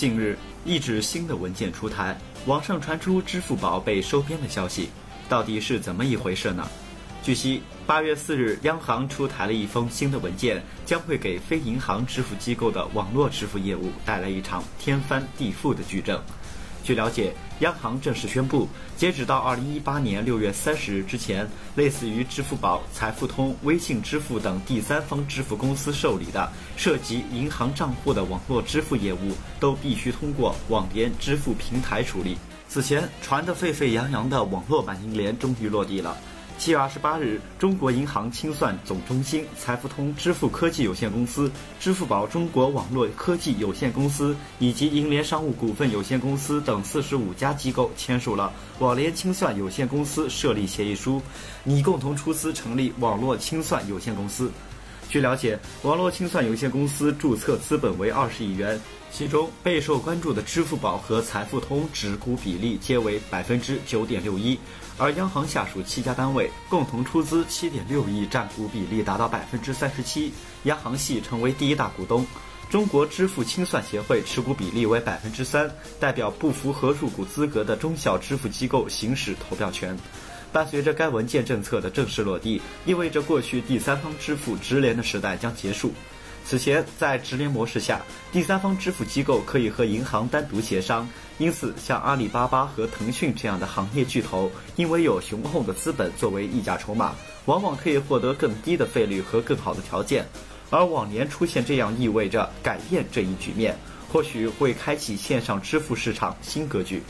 近日，一纸新的文件出台，网上传出支付宝被收编的消息，到底是怎么一回事呢？据悉，八月四日，央行出台了一封新的文件，将会给非银行支付机构的网络支付业务带来一场天翻地覆的巨震。据了解，央行正式宣布，截止到二零一八年六月三十日之前，类似于支付宝、财付通、微信支付等第三方支付公司受理的涉及银行账户的网络支付业务，都必须通过网联支付平台处理。此前传得沸沸扬扬的网络版银联终于落地了。七月二十八日，中国银行清算总中心、财付通支付科技有限公司、支付宝中国网络科技有限公司以及银联商务股份有限公司等四十五家机构签署了网联清算有限公司设立协议书，拟共同出资成立网络清算有限公司。据了解，网络清算有限公司注册资本为二十亿元，其中备受关注的支付宝和财付通持股比例皆为百分之九点六一。而央行下属七家单位共同出资七点六亿，占股比例达到百分之三十七，央行系成为第一大股东。中国支付清算协会持股比例为百分之三，代表不符合入股资格的中小支付机构行使投票权。伴随着该文件政策的正式落地，意味着过去第三方支付直连的时代将结束。此前，在直连模式下，第三方支付机构可以和银行单独协商，因此像阿里巴巴和腾讯这样的行业巨头，因为有雄厚的资本作为议价筹码，往往可以获得更低的费率和更好的条件。而往年出现这样，意味着改变这一局面，或许会开启线上支付市场新格局。